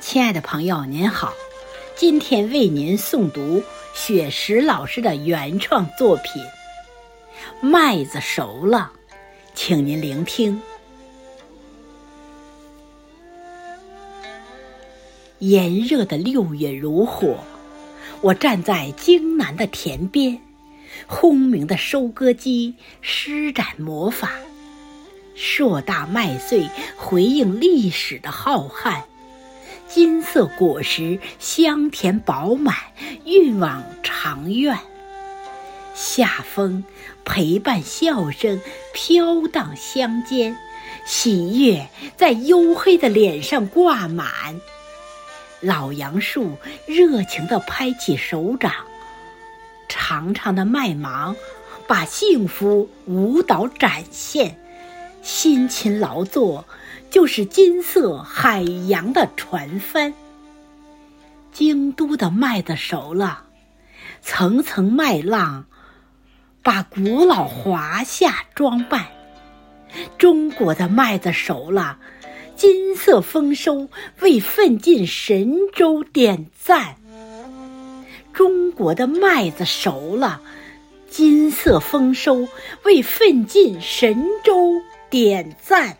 亲爱的朋友，您好，今天为您诵读雪石老师的原创作品《麦子熟了》，请您聆听。炎热的六月如火，我站在京南的田边，轰鸣的收割机施展魔法，硕大麦穗回应历史的浩瀚。金色果实香甜饱满，运往长院。夏风陪伴笑声飘荡乡间，喜悦在黝黑的脸上挂满。老杨树热情地拍起手掌，长长的麦芒把幸福舞蹈展现。辛勤劳作。就是金色海洋的船帆。京都的麦子熟了，层层麦浪把古老华夏装扮。中国的麦子熟了，金色丰收为奋进神州点赞。中国的麦子熟了，金色丰收为奋进神州点赞。